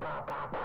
ba ba ba.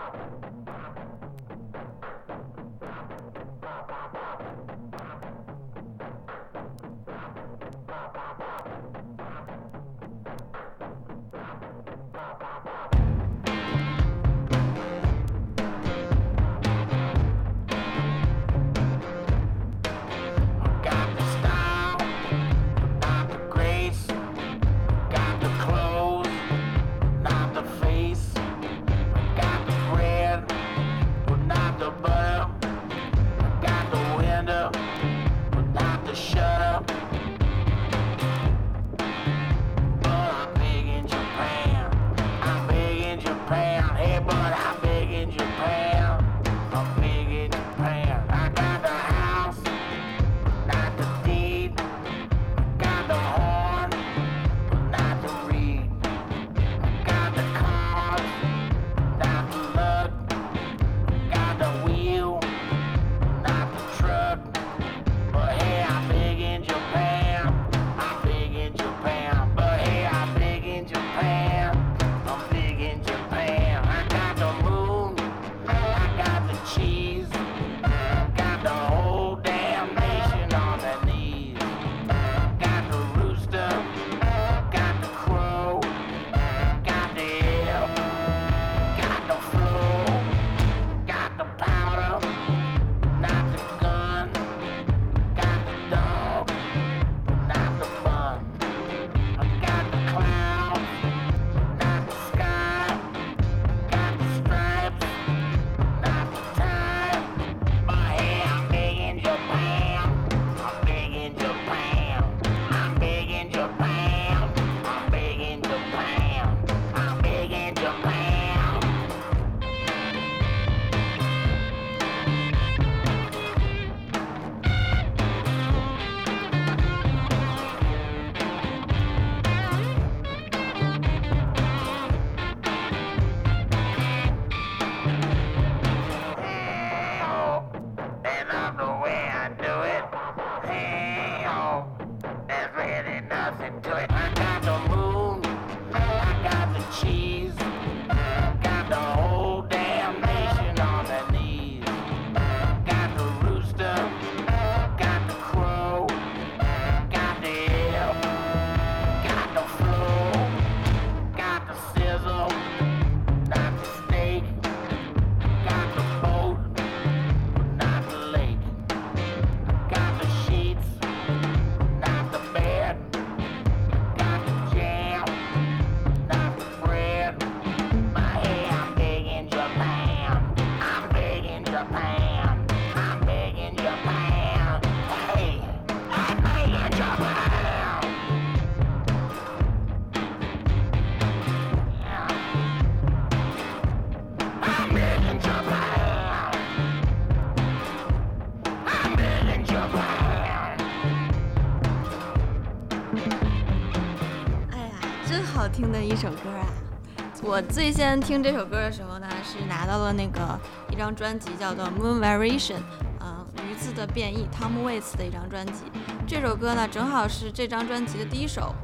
我最先听这首歌的时候呢，是拿到了那个一张专辑，叫做《Moon Variation》，啊、鱼字的变异，Tom Waits 的一张专辑。这首歌呢，正好是这张专辑的第一首。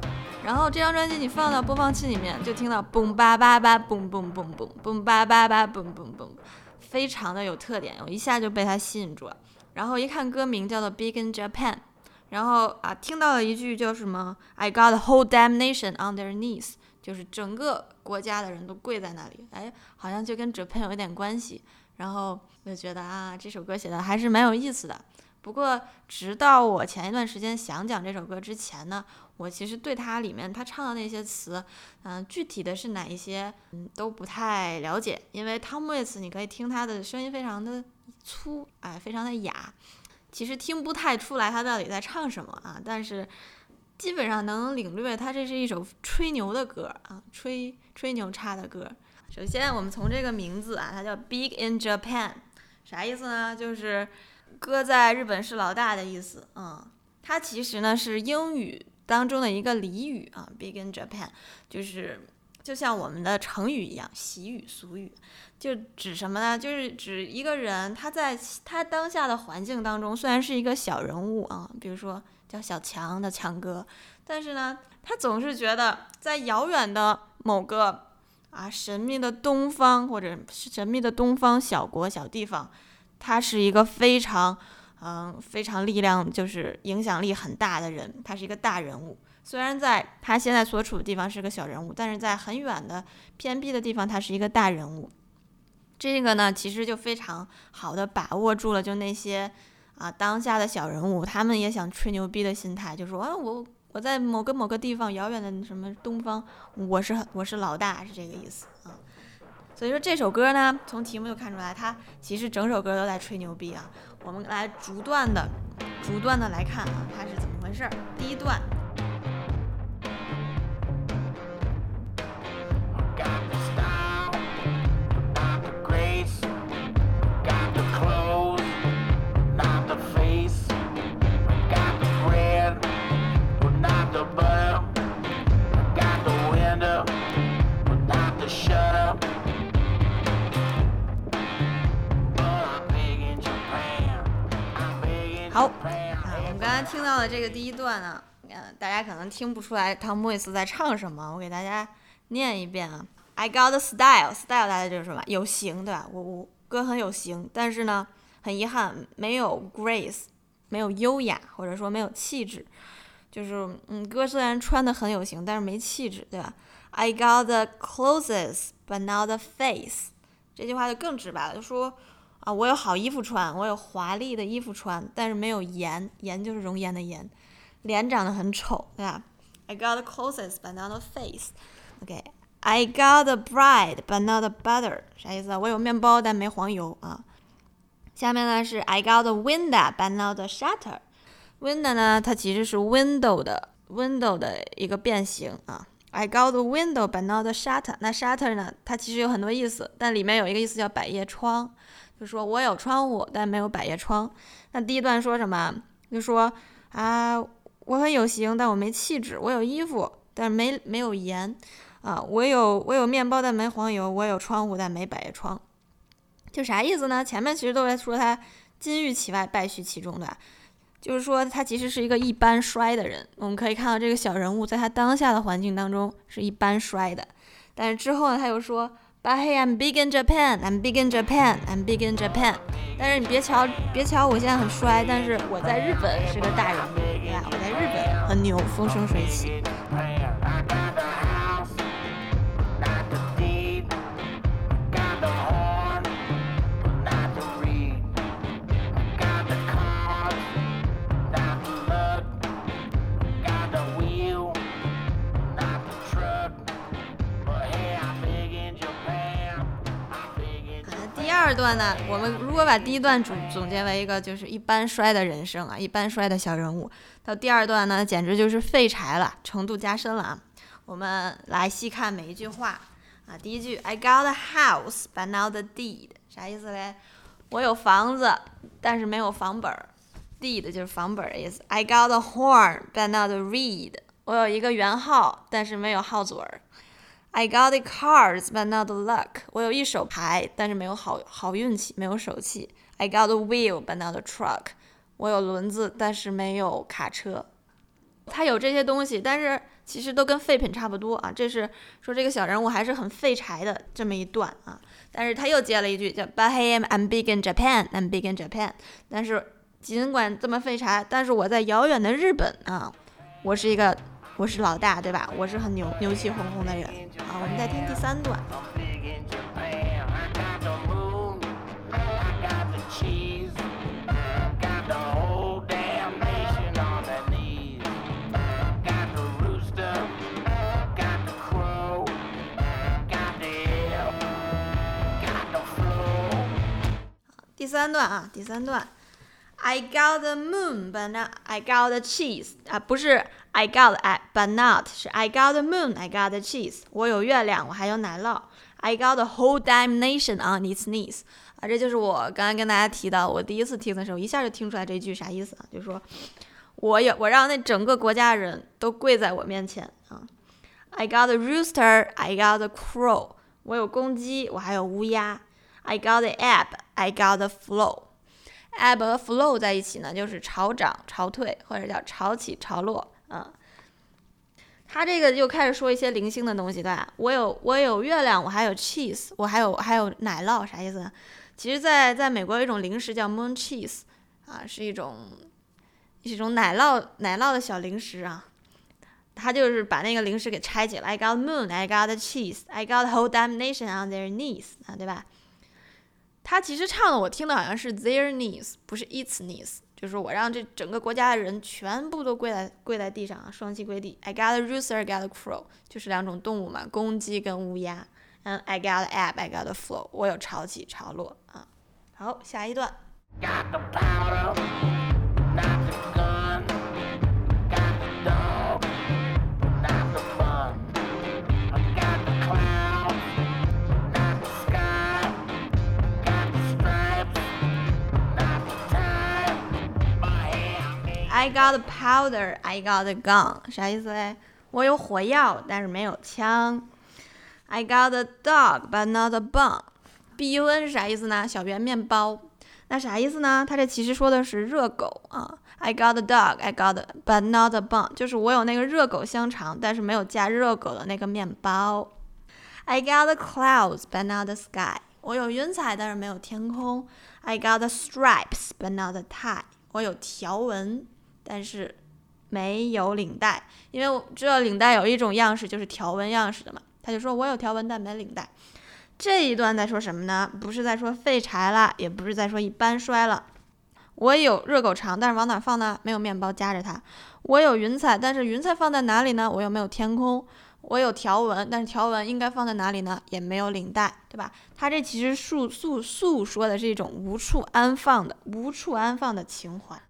然后这张专辑你放到播放器里面，就听到嘣吧吧吧，嘣嘣嘣嘣，嘣吧吧吧，嘣嘣嘣，非常的有特点，我一下就被它吸引住了。然后一看歌名叫做《Big in Japan》，然后啊听到了一句叫什么 “I got the whole damn nation on their knees”，就是整个国家的人都跪在那里，哎，好像就跟 Japan 有一点关系。然后我就觉得啊，这首歌写的还是蛮有意思的。不过，直到我前一段时间想讲这首歌之前呢，我其实对它里面他唱的那些词，嗯、具体的是哪一些，嗯，都不太了解。因为 Tom Waits，你可以听他的声音非常的粗，哎，非常的哑，其实听不太出来他到底在唱什么啊。但是基本上能领略他这是一首吹牛的歌啊，吹吹牛叉的歌。首先，我们从这个名字啊，它叫 Big in Japan，啥意思呢？就是哥在日本是老大的意思。嗯，它其实呢是英语当中的一个俚语啊，Big in Japan，就是就像我们的成语一样，习语俗语，就指什么呢？就是指一个人他在他当下的环境当中，虽然是一个小人物啊，比如说叫小强的强哥，但是呢，他总是觉得在遥远的某个啊，神秘的东方或者是神秘的东方小国小地方，他是一个非常嗯非常力量就是影响力很大的人，他是一个大人物。虽然在他现在所处的地方是个小人物，但是在很远的偏僻的地方，他是一个大人物。这个呢，其实就非常好的把握住了，就那些啊当下的小人物，他们也想吹牛逼的心态，就说啊我我在某个某个地方遥远的什么东方，我是我是老大，是这个意思啊。所以说这首歌呢，从题目就看出来，它其实整首歌都在吹牛逼啊。我们来逐段的、逐段的来看啊，它是怎么回事。第一段。这个第一段呢，嗯，大家可能听不出来汤姆·威斯在唱什么，我给大家念一遍啊。I got the style，style 大家就是什么？有型，对吧？我我歌很有型，但是呢，很遗憾没有 grace，没有优雅，或者说没有气质。就是嗯，歌虽然穿的很有型，但是没气质，对吧？I got the clothes but not the face，这句话就更直白了，就说啊，我有好衣服穿，我有华丽的衣服穿，但是没有颜，颜就是容颜的颜，脸长得很丑，对吧？I got the clothes but not a face。OK，I got the bread but not the butter，啥意思啊？我有面包但没黄油啊。下面呢是 I got the window but not the shutter。window 呢，它其实是 window 的 window 的一个变形啊。I got the window but not the shutter。那 shutter 呢，它其实有很多意思，但里面有一个意思叫百叶窗。就说我有窗户，但没有百叶窗。那第一段说什么？就说啊，我很有型，但我没气质；我有衣服，但没没有颜。啊，我有我有面包，但没黄油；我有窗户，但没百叶窗。就啥意思呢？前面其实都在说他金玉其外，败絮其中的，就是说他其实是一个一般衰的人。我们可以看到这个小人物在他当下的环境当中是一般衰的，但是之后呢，他又说。But hey, I'm big in Japan. I'm big in Japan. I'm big in Japan. 但是你别瞧，别瞧我现在很衰，但是我在日本是个大人物，对吧？我在日本很牛，风生水起。段呢，我们如果把第一段总总结为一个就是一般衰的人生啊，一般衰的小人物，到第二段呢，简直就是废柴了，程度加深了啊。我们来细看每一句话啊。第一句，I got a house but not the deed，啥意思嘞？我有房子，但是没有房本儿。deed 就是房本儿的意思。I got a horn but not the reed，我有一个圆号，但是没有号嘴儿。I got the cards but not the luck，我有一手牌，但是没有好好运气，没有手气。I got the wheel but not the truck，我有轮子，但是没有卡车。他有这些东西，但是其实都跟废品差不多啊。这是说这个小人物还是很废柴的这么一段啊。但是他又接了一句叫 But hey, I'm big in Japan, I'm big in Japan。但是尽管这么废柴，但是我在遥远的日本啊，我是一个我是老大，对吧？我是很牛牛气哄哄的人。好，我们再听第三段。第三段啊，第三段，I got the moon but not I got the cheese 啊，不是 I got I but not 是 I got the moon I got the cheese，我有月亮，我还有奶酪。I got the whole damn nation on its knees 啊，这就是我刚才跟大家提到，我第一次听的时候，一下就听出来这句啥意思啊，就是说我有我让那整个国家人都跪在我面前啊。I got the rooster, I got the crow，我有公鸡，我还有乌鸦。I got the ebb, I got the flow。ebb 和 flow 在一起呢，就是潮涨潮退，或者叫潮起潮落。嗯，他这个又开始说一些零星的东西，对吧？我有我有月亮，我还有 cheese，我还有还有奶酪，啥意思？其实在，在美国有一种零食叫 moon cheese，啊，是一种一种奶酪奶酪的小零食啊。他就是把那个零食给拆解了，I got moon，I got cheese，I got whole damnation on their knees，啊，对吧？他其实唱的我听的好像是 their knees，不是 its knees。就是我让这整个国家的人全部都跪在跪在地上啊，双膝跪地。I got a rooster, I got a crow，就是两种动物嘛，公鸡跟乌鸦。嗯，I got a ebb, I got a flow，我有潮起潮落啊。好，下一段。I got powder, I got a gun，啥意思嘞？我有火药，但是没有枪。I got a dog, but not a bun。B U N 是啥意思呢？小圆面包。那啥意思呢？它这其实说的是热狗啊。I got a dog, I got a, but not a bun，就是我有那个热狗香肠，但是没有加热狗的那个面包。I got the clouds, but not the sky。我有云彩，但是没有天空。I got the stripes, but not the tie。我有条纹。 但是没有领带，因为我知道领带有一种样式就是条纹样式的嘛。他就说我有条纹，但没领带。这一段在说什么呢？不是在说废柴了，也不是在说一般衰了。我有热狗肠，但是往哪放呢？没有面包夹着它。我有云彩，但是云彩放在哪里呢？我又没有天空。我有条纹，但是条纹应该放在哪里呢？也没有领带，对吧？他这其实诉诉诉说的是一种无处安放的、无处安放的情怀。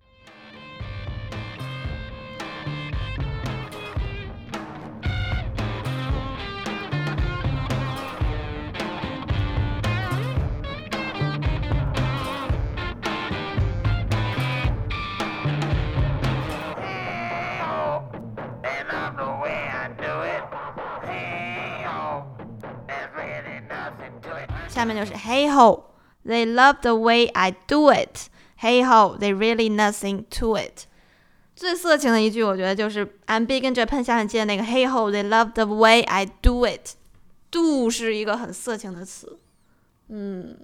下面就是 Hey ho, they love the way I do it. Hey ho, they really nothing to it. 最色情的一句，我觉得就是 I'm big in Japan 下面接的那个 Hey ho, they love the way I do it. Do 是一个很色情的词，嗯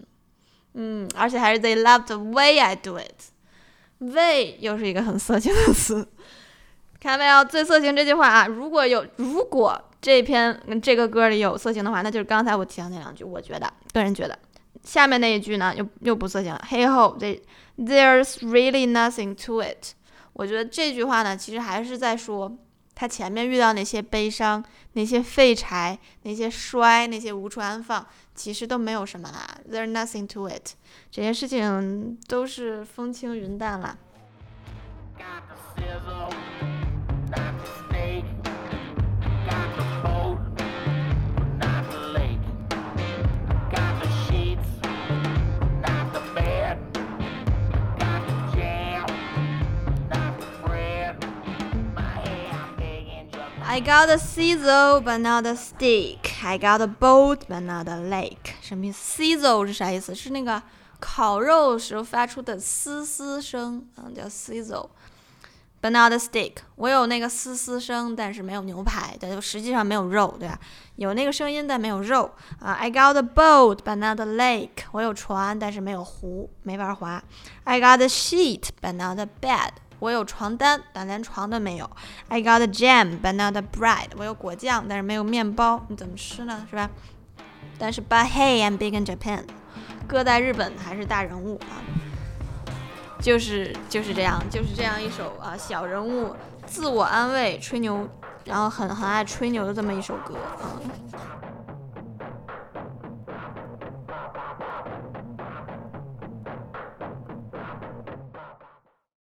嗯，而且还是 They love the way I do it. Way 又是一个很色情的词，看到没有？最色情这句话啊，如果有如果。 这篇这个歌里有色情的话，那就是刚才我提到那两句。我觉得，个人觉得，下面那一句呢，又又不色情了。Hey ho, there's really nothing to it。我觉得这句话呢，其实还是在说他前面遇到那些悲伤、那些废柴、那些衰、那些无处安放，其实都没有什么啦。There's nothing to it，这些事情都是风轻云淡啦。I got a sizzle but not a steak. I got a boat but not a lake. 什么意思？sizzle 是啥意思？是那个烤肉时候发出的嘶嘶声，嗯，叫 sizzle。But not a steak。我有那个嘶嘶声，但是没有牛排，但实际上没有肉，对吧？有那个声音，但没有肉啊。I got a boat but not a lake。我有船，但是没有湖，没法划。I got a sheet but not a bed。 我有床单，但连床都没有。I got a jam, but not a bread。我有果酱，但是没有面包，你怎么吃呢？是吧？但是，But hey, I'm big in Japan。哥在日本还是大人物啊，就是就是这样，就是这样一首啊小人物自我安慰、吹牛，然后很很爱吹牛的这么一首歌啊。